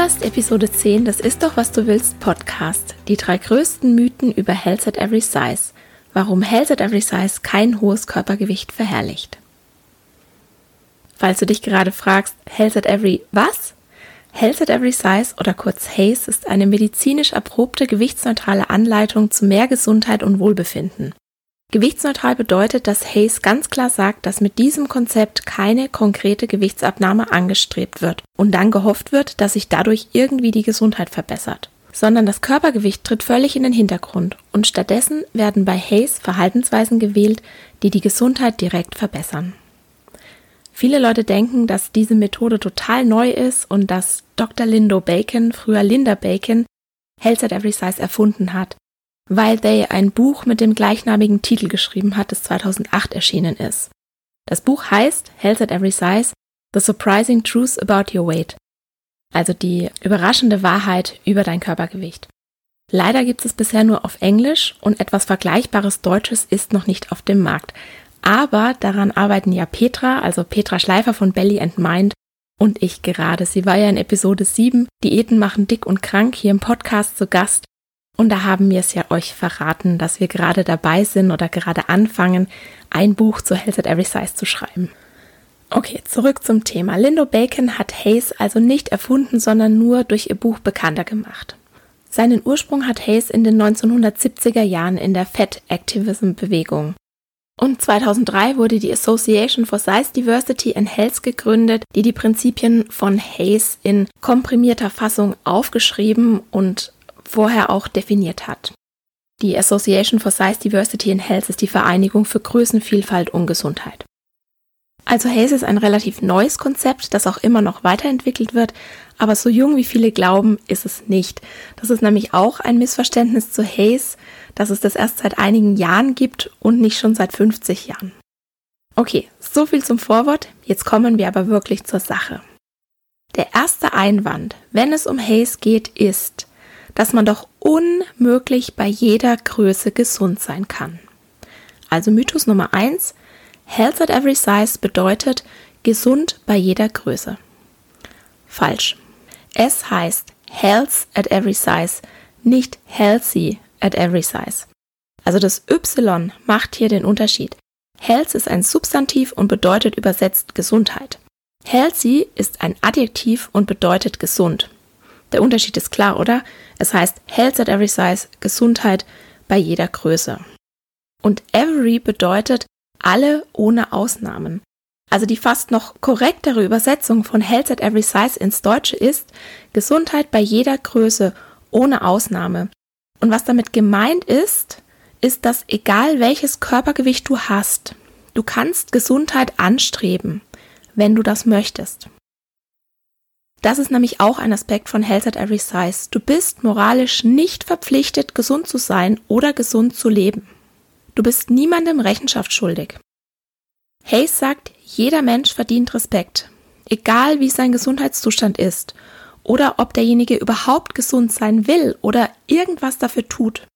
Hörst Episode 10 Das ist doch, was du willst Podcast. Die drei größten Mythen über Health at Every Size. Warum Health at Every Size kein hohes Körpergewicht verherrlicht. Falls du dich gerade fragst, Health at Every was? Health at Every Size oder kurz HACE ist eine medizinisch erprobte gewichtsneutrale Anleitung zu mehr Gesundheit und Wohlbefinden. Gewichtsneutral bedeutet, dass Hayes ganz klar sagt, dass mit diesem Konzept keine konkrete Gewichtsabnahme angestrebt wird und dann gehofft wird, dass sich dadurch irgendwie die Gesundheit verbessert. Sondern das Körpergewicht tritt völlig in den Hintergrund und stattdessen werden bei Hayes Verhaltensweisen gewählt, die die Gesundheit direkt verbessern. Viele Leute denken, dass diese Methode total neu ist und dass Dr. Lindo Bacon, früher Linda Bacon, Health at Every Size erfunden hat weil They ein Buch mit dem gleichnamigen Titel geschrieben hat, das 2008 erschienen ist. Das Buch heißt Health at Every Size, The Surprising Truth About Your Weight. Also die überraschende Wahrheit über dein Körpergewicht. Leider gibt es bisher nur auf Englisch und etwas Vergleichbares Deutsches ist noch nicht auf dem Markt. Aber daran arbeiten ja Petra, also Petra Schleifer von Belly and Mind und ich gerade. Sie war ja in Episode 7, Diäten machen dick und krank, hier im Podcast zu Gast und da haben wir es ja euch verraten, dass wir gerade dabei sind oder gerade anfangen, ein Buch zur Health at Every Size zu schreiben. Okay, zurück zum Thema. Lindo Bacon hat Hayes also nicht erfunden, sondern nur durch ihr Buch bekannter gemacht. Seinen Ursprung hat Hayes in den 1970er Jahren in der Fat Activism Bewegung. Und 2003 wurde die Association for Size Diversity and Health gegründet, die die Prinzipien von Hayes in komprimierter Fassung aufgeschrieben und vorher auch definiert hat. Die Association for Size Diversity in Health ist die Vereinigung für Größenvielfalt und Gesundheit. Also Haze ist ein relativ neues Konzept, das auch immer noch weiterentwickelt wird, aber so jung wie viele glauben, ist es nicht. Das ist nämlich auch ein Missverständnis zu Haze, dass es das erst seit einigen Jahren gibt und nicht schon seit 50 Jahren. Okay, so viel zum Vorwort, jetzt kommen wir aber wirklich zur Sache. Der erste Einwand, wenn es um Haze geht, ist, dass man doch unmöglich bei jeder Größe gesund sein kann. Also Mythos Nummer eins: Health at every size bedeutet gesund bei jeder Größe. Falsch. Es heißt Health at every size, nicht healthy at every size. Also das Y macht hier den Unterschied. Health ist ein Substantiv und bedeutet übersetzt Gesundheit. Healthy ist ein Adjektiv und bedeutet gesund. Der Unterschied ist klar, oder? Es heißt Health at every size, Gesundheit bei jeder Größe. Und every bedeutet alle ohne Ausnahmen. Also die fast noch korrektere Übersetzung von Health at every size ins Deutsche ist Gesundheit bei jeder Größe ohne Ausnahme. Und was damit gemeint ist, ist, dass egal welches Körpergewicht du hast, du kannst Gesundheit anstreben, wenn du das möchtest. Das ist nämlich auch ein Aspekt von Health at Every Size. Du bist moralisch nicht verpflichtet, gesund zu sein oder gesund zu leben. Du bist niemandem Rechenschaft schuldig. Hayes sagt, jeder Mensch verdient Respekt, egal wie sein Gesundheitszustand ist oder ob derjenige überhaupt gesund sein will oder irgendwas dafür tut.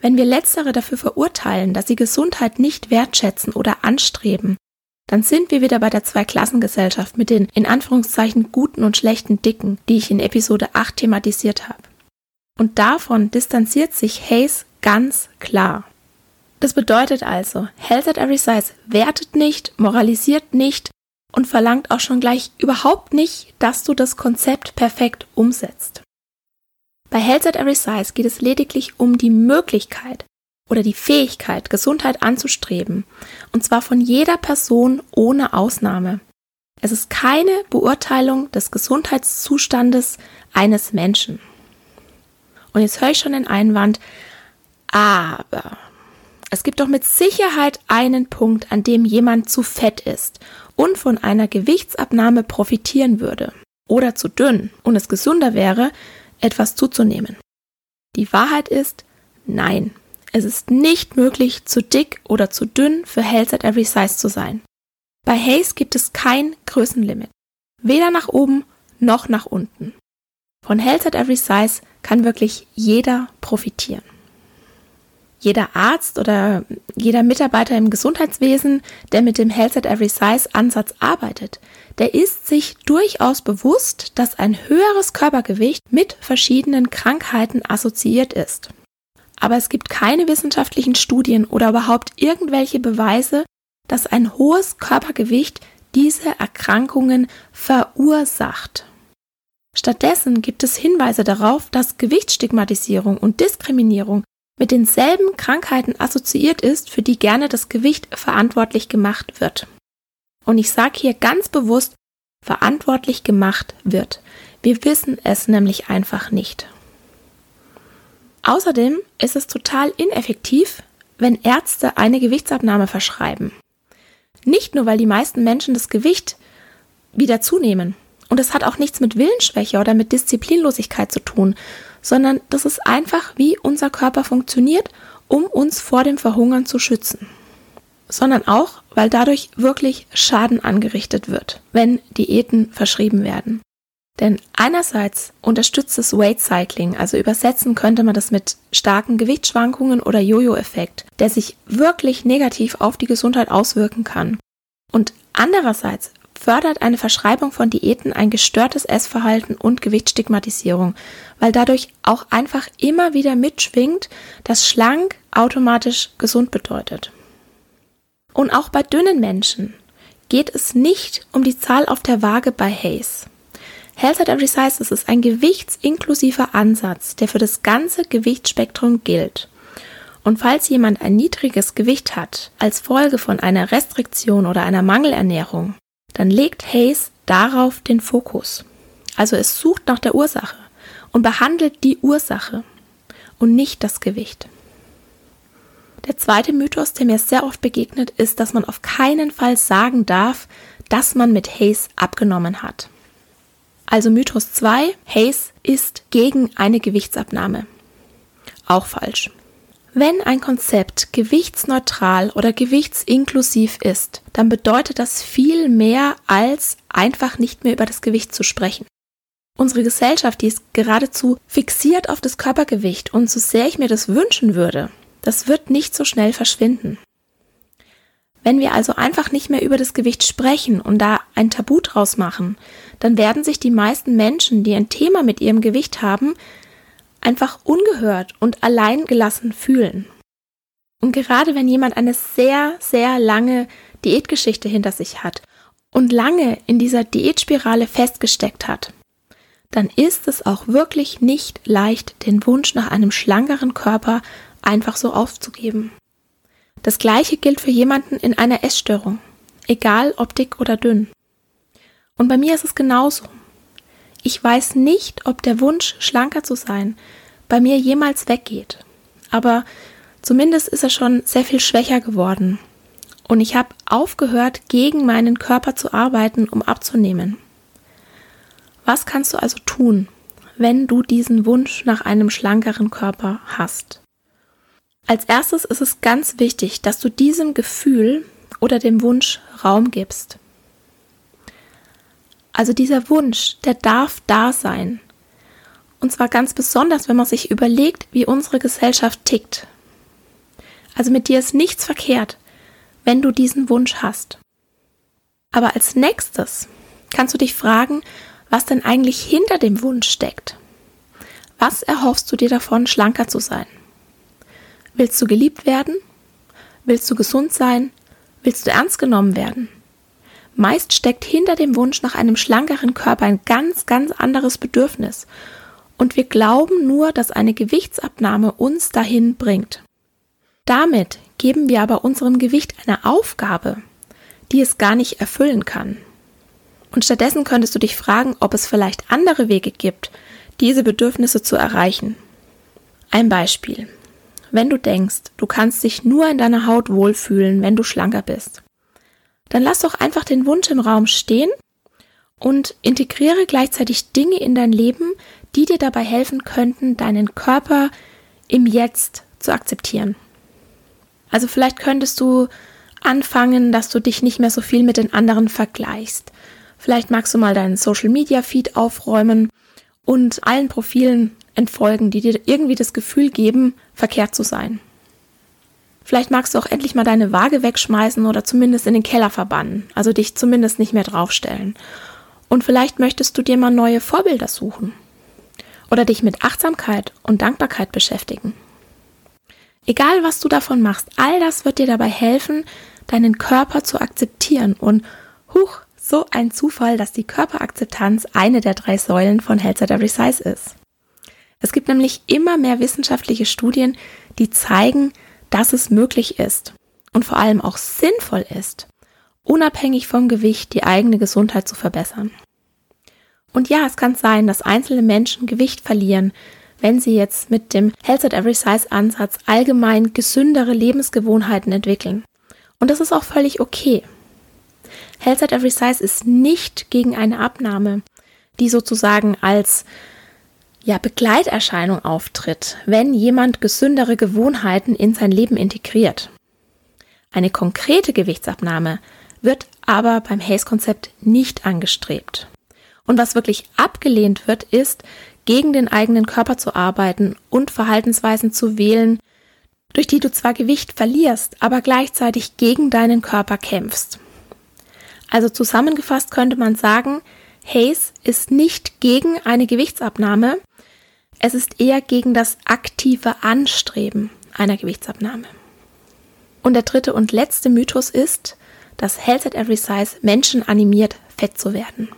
Wenn wir letztere dafür verurteilen, dass sie Gesundheit nicht wertschätzen oder anstreben, dann sind wir wieder bei der Zweiklassengesellschaft mit den in Anführungszeichen guten und schlechten Dicken, die ich in Episode 8 thematisiert habe. Und davon distanziert sich Hayes ganz klar. Das bedeutet also, Health at Every Size wertet nicht, moralisiert nicht und verlangt auch schon gleich überhaupt nicht, dass du das Konzept perfekt umsetzt. Bei Health at Every Size geht es lediglich um die Möglichkeit oder die Fähigkeit, Gesundheit anzustreben, und zwar von jeder Person ohne Ausnahme. Es ist keine Beurteilung des Gesundheitszustandes eines Menschen. Und jetzt höre ich schon den Einwand, aber es gibt doch mit Sicherheit einen Punkt, an dem jemand zu fett ist und von einer Gewichtsabnahme profitieren würde oder zu dünn und es gesünder wäre, etwas zuzunehmen. Die Wahrheit ist, nein, es ist nicht möglich, zu dick oder zu dünn für Health at Every Size zu sein. Bei Haze gibt es kein Größenlimit, weder nach oben noch nach unten. Von Health at Every Size kann wirklich jeder profitieren jeder Arzt oder jeder Mitarbeiter im Gesundheitswesen, der mit dem Health at Every Size Ansatz arbeitet, der ist sich durchaus bewusst, dass ein höheres Körpergewicht mit verschiedenen Krankheiten assoziiert ist. Aber es gibt keine wissenschaftlichen Studien oder überhaupt irgendwelche Beweise, dass ein hohes Körpergewicht diese Erkrankungen verursacht. Stattdessen gibt es Hinweise darauf, dass Gewichtsstigmatisierung und Diskriminierung mit denselben Krankheiten assoziiert ist, für die gerne das Gewicht verantwortlich gemacht wird. Und ich sage hier ganz bewusst verantwortlich gemacht wird. Wir wissen es nämlich einfach nicht. Außerdem ist es total ineffektiv, wenn Ärzte eine Gewichtsabnahme verschreiben. Nicht nur, weil die meisten Menschen das Gewicht wieder zunehmen. Und es hat auch nichts mit Willensschwäche oder mit Disziplinlosigkeit zu tun, sondern das ist einfach, wie unser Körper funktioniert, um uns vor dem Verhungern zu schützen. Sondern auch, weil dadurch wirklich Schaden angerichtet wird, wenn Diäten verschrieben werden. Denn einerseits unterstützt es Weight Cycling, also übersetzen könnte man das mit starken Gewichtsschwankungen oder Jojo-Effekt, der sich wirklich negativ auf die Gesundheit auswirken kann. Und andererseits fördert eine Verschreibung von Diäten ein gestörtes Essverhalten und Gewichtsstigmatisierung, weil dadurch auch einfach immer wieder mitschwingt, dass schlank automatisch gesund bedeutet. Und auch bei dünnen Menschen geht es nicht um die Zahl auf der Waage bei Hayes. Health at Every Size ist ein gewichtsinklusiver Ansatz, der für das ganze Gewichtsspektrum gilt. Und falls jemand ein niedriges Gewicht hat, als Folge von einer Restriktion oder einer Mangelernährung, dann legt Hayes darauf den Fokus. Also es sucht nach der Ursache und behandelt die Ursache und nicht das Gewicht. Der zweite Mythos, der mir sehr oft begegnet, ist, dass man auf keinen Fall sagen darf, dass man mit Hayes abgenommen hat. Also Mythos 2, Hayes ist gegen eine Gewichtsabnahme. Auch falsch. Wenn ein Konzept gewichtsneutral oder gewichtsinklusiv ist, dann bedeutet das viel mehr als einfach nicht mehr über das Gewicht zu sprechen. Unsere Gesellschaft, die ist geradezu fixiert auf das Körpergewicht und so sehr ich mir das wünschen würde, das wird nicht so schnell verschwinden. Wenn wir also einfach nicht mehr über das Gewicht sprechen und da ein Tabu draus machen, dann werden sich die meisten Menschen, die ein Thema mit ihrem Gewicht haben, einfach ungehört und allein gelassen fühlen. Und gerade wenn jemand eine sehr, sehr lange Diätgeschichte hinter sich hat und lange in dieser Diätspirale festgesteckt hat, dann ist es auch wirklich nicht leicht, den Wunsch nach einem schlankeren Körper einfach so aufzugeben. Das gleiche gilt für jemanden in einer Essstörung, egal ob dick oder dünn. Und bei mir ist es genauso. Ich weiß nicht, ob der Wunsch, schlanker zu sein, bei mir jemals weggeht. Aber zumindest ist er schon sehr viel schwächer geworden. Und ich habe aufgehört, gegen meinen Körper zu arbeiten, um abzunehmen. Was kannst du also tun, wenn du diesen Wunsch nach einem schlankeren Körper hast? Als erstes ist es ganz wichtig, dass du diesem Gefühl oder dem Wunsch Raum gibst. Also dieser Wunsch, der darf da sein. Und zwar ganz besonders, wenn man sich überlegt, wie unsere Gesellschaft tickt. Also mit dir ist nichts verkehrt, wenn du diesen Wunsch hast. Aber als nächstes kannst du dich fragen, was denn eigentlich hinter dem Wunsch steckt. Was erhoffst du dir davon, schlanker zu sein? Willst du geliebt werden? Willst du gesund sein? Willst du ernst genommen werden? Meist steckt hinter dem Wunsch nach einem schlankeren Körper ein ganz, ganz anderes Bedürfnis. Und wir glauben nur, dass eine Gewichtsabnahme uns dahin bringt. Damit geben wir aber unserem Gewicht eine Aufgabe, die es gar nicht erfüllen kann. Und stattdessen könntest du dich fragen, ob es vielleicht andere Wege gibt, diese Bedürfnisse zu erreichen. Ein Beispiel. Wenn du denkst, du kannst dich nur in deiner Haut wohlfühlen, wenn du schlanker bist, dann lass doch einfach den Wunsch im Raum stehen und integriere gleichzeitig Dinge in dein Leben, die dir dabei helfen könnten, deinen Körper im Jetzt zu akzeptieren. Also vielleicht könntest du anfangen, dass du dich nicht mehr so viel mit den anderen vergleichst. Vielleicht magst du mal deinen Social Media Feed aufräumen und allen Profilen entfolgen, die dir irgendwie das Gefühl geben, verkehrt zu sein. Vielleicht magst du auch endlich mal deine Waage wegschmeißen oder zumindest in den Keller verbannen, also dich zumindest nicht mehr draufstellen. Und vielleicht möchtest du dir mal neue Vorbilder suchen oder dich mit Achtsamkeit und Dankbarkeit beschäftigen. Egal was du davon machst, all das wird dir dabei helfen, deinen Körper zu akzeptieren und huch, so ein Zufall, dass die Körperakzeptanz eine der drei Säulen von Health at Every Size ist. Es gibt nämlich immer mehr wissenschaftliche Studien, die zeigen, dass es möglich ist und vor allem auch sinnvoll ist, unabhängig vom Gewicht die eigene Gesundheit zu verbessern. Und ja, es kann sein, dass einzelne Menschen Gewicht verlieren, wenn sie jetzt mit dem Health at Every Size Ansatz allgemein gesündere Lebensgewohnheiten entwickeln. Und das ist auch völlig okay. Health at Every Size ist nicht gegen eine Abnahme, die sozusagen als ja, Begleiterscheinung auftritt, wenn jemand gesündere Gewohnheiten in sein Leben integriert. Eine konkrete Gewichtsabnahme wird aber beim Haze-Konzept nicht angestrebt. Und was wirklich abgelehnt wird, ist, gegen den eigenen Körper zu arbeiten und Verhaltensweisen zu wählen, durch die du zwar Gewicht verlierst, aber gleichzeitig gegen deinen Körper kämpfst. Also zusammengefasst könnte man sagen, Haze ist nicht gegen eine Gewichtsabnahme, es ist eher gegen das aktive Anstreben einer Gewichtsabnahme. Und der dritte und letzte Mythos ist, dass Health at Every Size Menschen animiert, fett zu werden.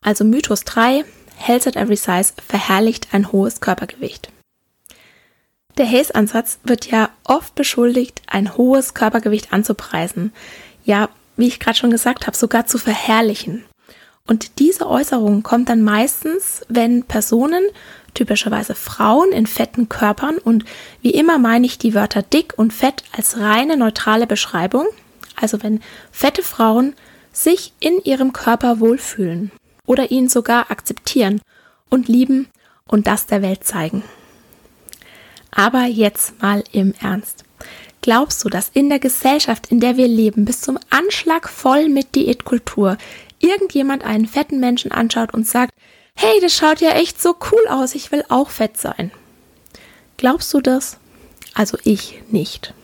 Also Mythos 3, Health at Every Size verherrlicht ein hohes Körpergewicht. Der Haze-Ansatz wird ja oft beschuldigt, ein hohes Körpergewicht anzupreisen. Ja, wie ich gerade schon gesagt habe, sogar zu verherrlichen. Und diese Äußerung kommt dann meistens, wenn Personen, typischerweise Frauen in fetten Körpern, und wie immer meine ich die Wörter dick und fett als reine neutrale Beschreibung, also wenn fette Frauen sich in ihrem Körper wohlfühlen oder ihn sogar akzeptieren und lieben und das der Welt zeigen. Aber jetzt mal im Ernst. Glaubst du, dass in der Gesellschaft, in der wir leben, bis zum Anschlag voll mit Diätkultur irgendjemand einen fetten Menschen anschaut und sagt, hey, das schaut ja echt so cool aus, ich will auch fett sein? Glaubst du das? Also ich nicht.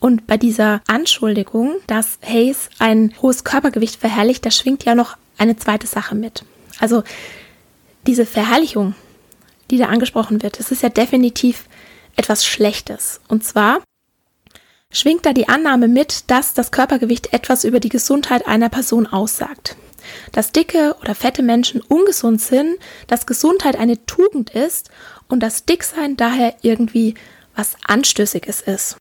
Und bei dieser Anschuldigung, dass Hayes ein hohes Körpergewicht verherrlicht, da schwingt ja noch eine zweite Sache mit. Also diese Verherrlichung, die da angesprochen wird, das ist ja definitiv etwas Schlechtes. Und zwar schwingt da die Annahme mit, dass das Körpergewicht etwas über die Gesundheit einer Person aussagt. Dass dicke oder fette Menschen ungesund sind, dass Gesundheit eine Tugend ist und dass Dicksein daher irgendwie was Anstößiges ist.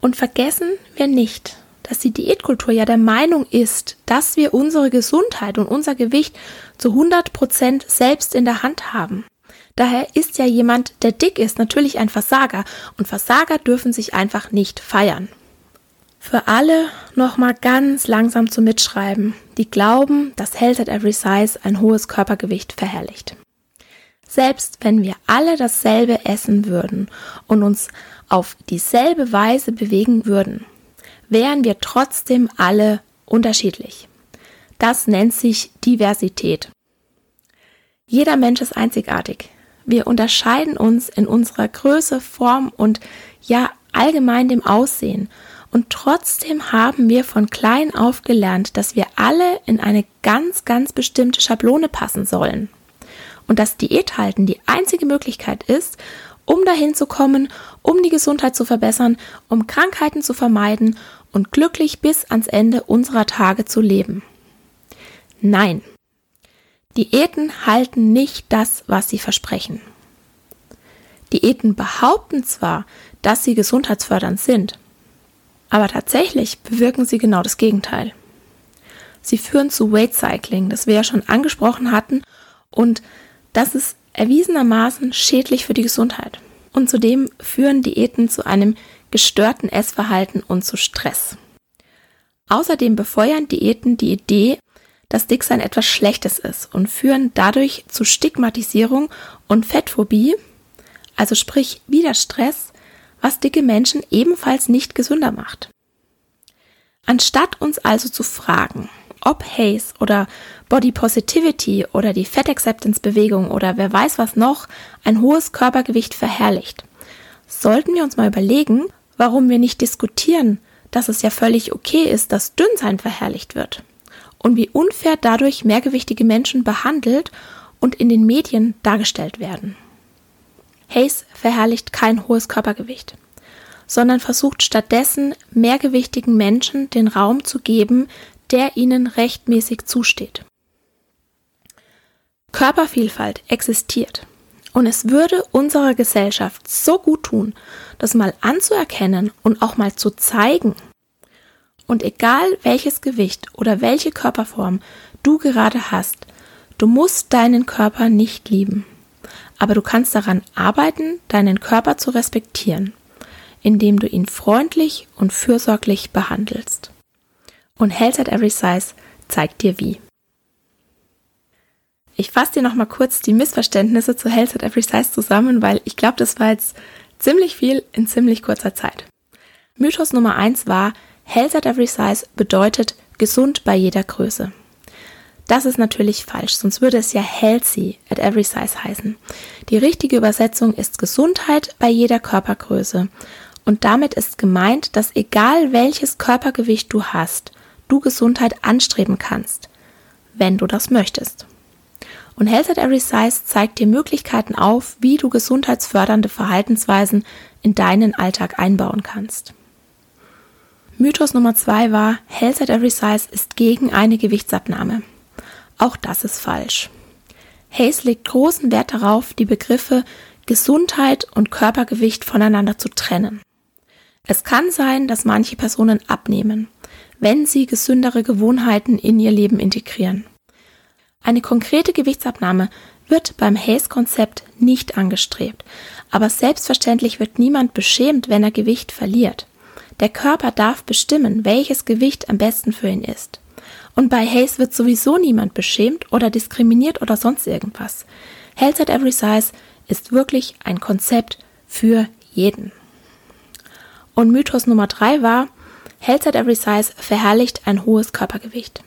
Und vergessen wir nicht, dass die Diätkultur ja der Meinung ist, dass wir unsere Gesundheit und unser Gewicht zu 100 Prozent selbst in der Hand haben. Daher ist ja jemand, der dick ist, natürlich ein Versager und Versager dürfen sich einfach nicht feiern. Für alle nochmal ganz langsam zu mitschreiben, die glauben, dass Health at Every Size ein hohes Körpergewicht verherrlicht. Selbst wenn wir alle dasselbe essen würden und uns auf dieselbe Weise bewegen würden, wären wir trotzdem alle unterschiedlich. Das nennt sich Diversität. Jeder Mensch ist einzigartig. Wir unterscheiden uns in unserer Größe, Form und ja allgemein dem Aussehen. Und trotzdem haben wir von klein auf gelernt, dass wir alle in eine ganz, ganz bestimmte Schablone passen sollen. Und dass Diät halten die einzige Möglichkeit ist, um dahin zu kommen, um die Gesundheit zu verbessern, um Krankheiten zu vermeiden und glücklich bis ans Ende unserer Tage zu leben. Nein, Diäten halten nicht das, was sie versprechen. Diäten behaupten zwar, dass sie gesundheitsfördernd sind, aber tatsächlich bewirken sie genau das Gegenteil. Sie führen zu Weight Cycling, das wir ja schon angesprochen hatten, und das ist erwiesenermaßen schädlich für die Gesundheit. Und zudem führen Diäten zu einem gestörten Essverhalten und zu Stress. Außerdem befeuern Diäten die Idee, dass Dicksein etwas Schlechtes ist und führen dadurch zu Stigmatisierung und Fettphobie, also sprich wieder Stress, was dicke Menschen ebenfalls nicht gesünder macht. Anstatt uns also zu fragen, ob Haze oder Body Positivity oder die Fat Acceptance Bewegung oder wer weiß was noch ein hohes Körpergewicht verherrlicht, sollten wir uns mal überlegen, warum wir nicht diskutieren, dass es ja völlig okay ist, dass Dünnsein verherrlicht wird und wie unfair dadurch mehrgewichtige Menschen behandelt und in den Medien dargestellt werden. Hayes verherrlicht kein hohes Körpergewicht, sondern versucht stattdessen mehrgewichtigen Menschen den Raum zu geben, der ihnen rechtmäßig zusteht. Körpervielfalt existiert. Und es würde unserer Gesellschaft so gut tun, das mal anzuerkennen und auch mal zu zeigen. Und egal welches Gewicht oder welche Körperform du gerade hast, du musst deinen Körper nicht lieben. Aber du kannst daran arbeiten, deinen Körper zu respektieren, indem du ihn freundlich und fürsorglich behandelst. Und Health at Every Size zeigt dir wie. Ich fasse dir nochmal kurz die Missverständnisse zu Health at Every Size zusammen, weil ich glaube, das war jetzt ziemlich viel in ziemlich kurzer Zeit. Mythos Nummer eins war, Health at Every Size bedeutet gesund bei jeder Größe. Das ist natürlich falsch, sonst würde es ja healthy at every size heißen. Die richtige Übersetzung ist Gesundheit bei jeder Körpergröße. Und damit ist gemeint, dass egal welches Körpergewicht du hast, du Gesundheit anstreben kannst, wenn du das möchtest. Und Health at Every Size zeigt dir Möglichkeiten auf, wie du gesundheitsfördernde Verhaltensweisen in deinen Alltag einbauen kannst. Mythos Nummer zwei war, Health at Every Size ist gegen eine Gewichtsabnahme. Auch das ist falsch. Hayes legt großen Wert darauf, die Begriffe Gesundheit und Körpergewicht voneinander zu trennen. Es kann sein, dass manche Personen abnehmen, wenn sie gesündere Gewohnheiten in ihr Leben integrieren. Eine konkrete Gewichtsabnahme wird beim Hayes-Konzept nicht angestrebt, aber selbstverständlich wird niemand beschämt, wenn er Gewicht verliert. Der Körper darf bestimmen, welches Gewicht am besten für ihn ist. Und bei Hayes wird sowieso niemand beschämt oder diskriminiert oder sonst irgendwas. Health at Every Size ist wirklich ein Konzept für jeden. Und Mythos Nummer drei war, Health at Every Size verherrlicht ein hohes Körpergewicht.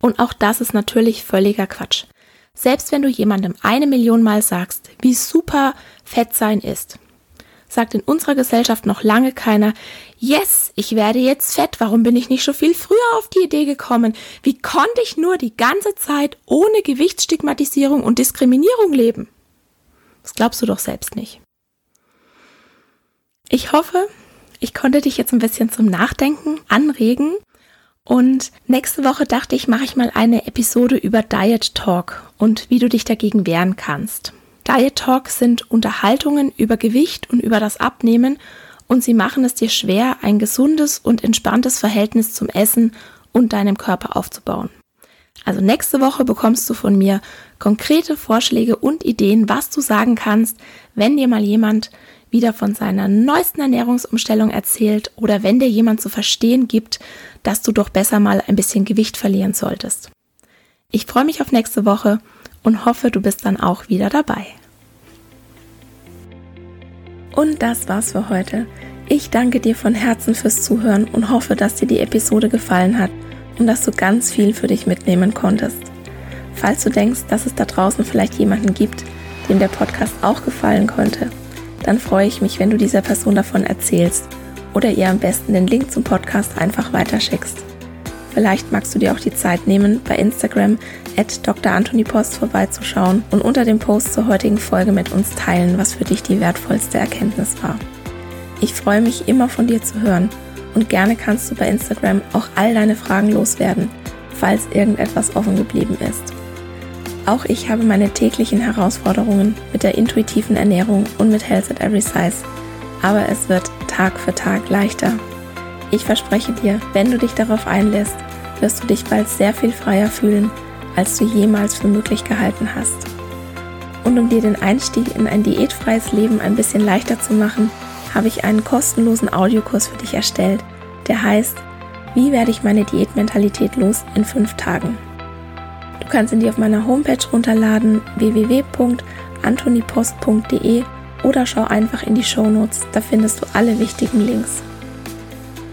Und auch das ist natürlich völliger Quatsch. Selbst wenn du jemandem eine Million Mal sagst, wie super Fett sein ist, sagt in unserer Gesellschaft noch lange keiner, yes, ich werde jetzt fett, warum bin ich nicht schon viel früher auf die Idee gekommen? Wie konnte ich nur die ganze Zeit ohne Gewichtsstigmatisierung und Diskriminierung leben? Das glaubst du doch selbst nicht. Ich hoffe, ich konnte dich jetzt ein bisschen zum Nachdenken anregen. Und nächste Woche dachte ich, mache ich mal eine Episode über Diet Talk und wie du dich dagegen wehren kannst. Diet Talk sind Unterhaltungen über Gewicht und über das Abnehmen und sie machen es dir schwer, ein gesundes und entspanntes Verhältnis zum Essen und deinem Körper aufzubauen. Also nächste Woche bekommst du von mir konkrete Vorschläge und Ideen, was du sagen kannst, wenn dir mal jemand wieder von seiner neuesten Ernährungsumstellung erzählt oder wenn dir jemand zu verstehen gibt, dass du doch besser mal ein bisschen Gewicht verlieren solltest. Ich freue mich auf nächste Woche und hoffe, du bist dann auch wieder dabei. Und das war's für heute. Ich danke dir von Herzen fürs Zuhören und hoffe, dass dir die Episode gefallen hat und dass du ganz viel für dich mitnehmen konntest. Falls du denkst, dass es da draußen vielleicht jemanden gibt, dem der Podcast auch gefallen könnte, dann freue ich mich, wenn du dieser Person davon erzählst oder ihr am besten den Link zum Podcast einfach weiterschickst. Vielleicht magst du dir auch die Zeit nehmen, bei Instagram at Dr. Vorbeizuschauen und unter dem Post zur heutigen Folge mit uns teilen, was für dich die wertvollste Erkenntnis war. Ich freue mich immer von dir zu hören und gerne kannst du bei Instagram auch all deine Fragen loswerden, falls irgendetwas offen geblieben ist. Auch ich habe meine täglichen Herausforderungen mit der intuitiven Ernährung und mit Health at Every Size, aber es wird Tag für Tag leichter. Ich verspreche dir, wenn du dich darauf einlässt, wirst du dich bald sehr viel freier fühlen, als du jemals für möglich gehalten hast. Und um dir den Einstieg in ein diätfreies Leben ein bisschen leichter zu machen, habe ich einen kostenlosen Audiokurs für dich erstellt, der heißt Wie werde ich meine Diätmentalität los in fünf Tagen? Du kannst ihn dir auf meiner Homepage runterladen www.antonipost.de oder schau einfach in die Shownotes, da findest du alle wichtigen Links.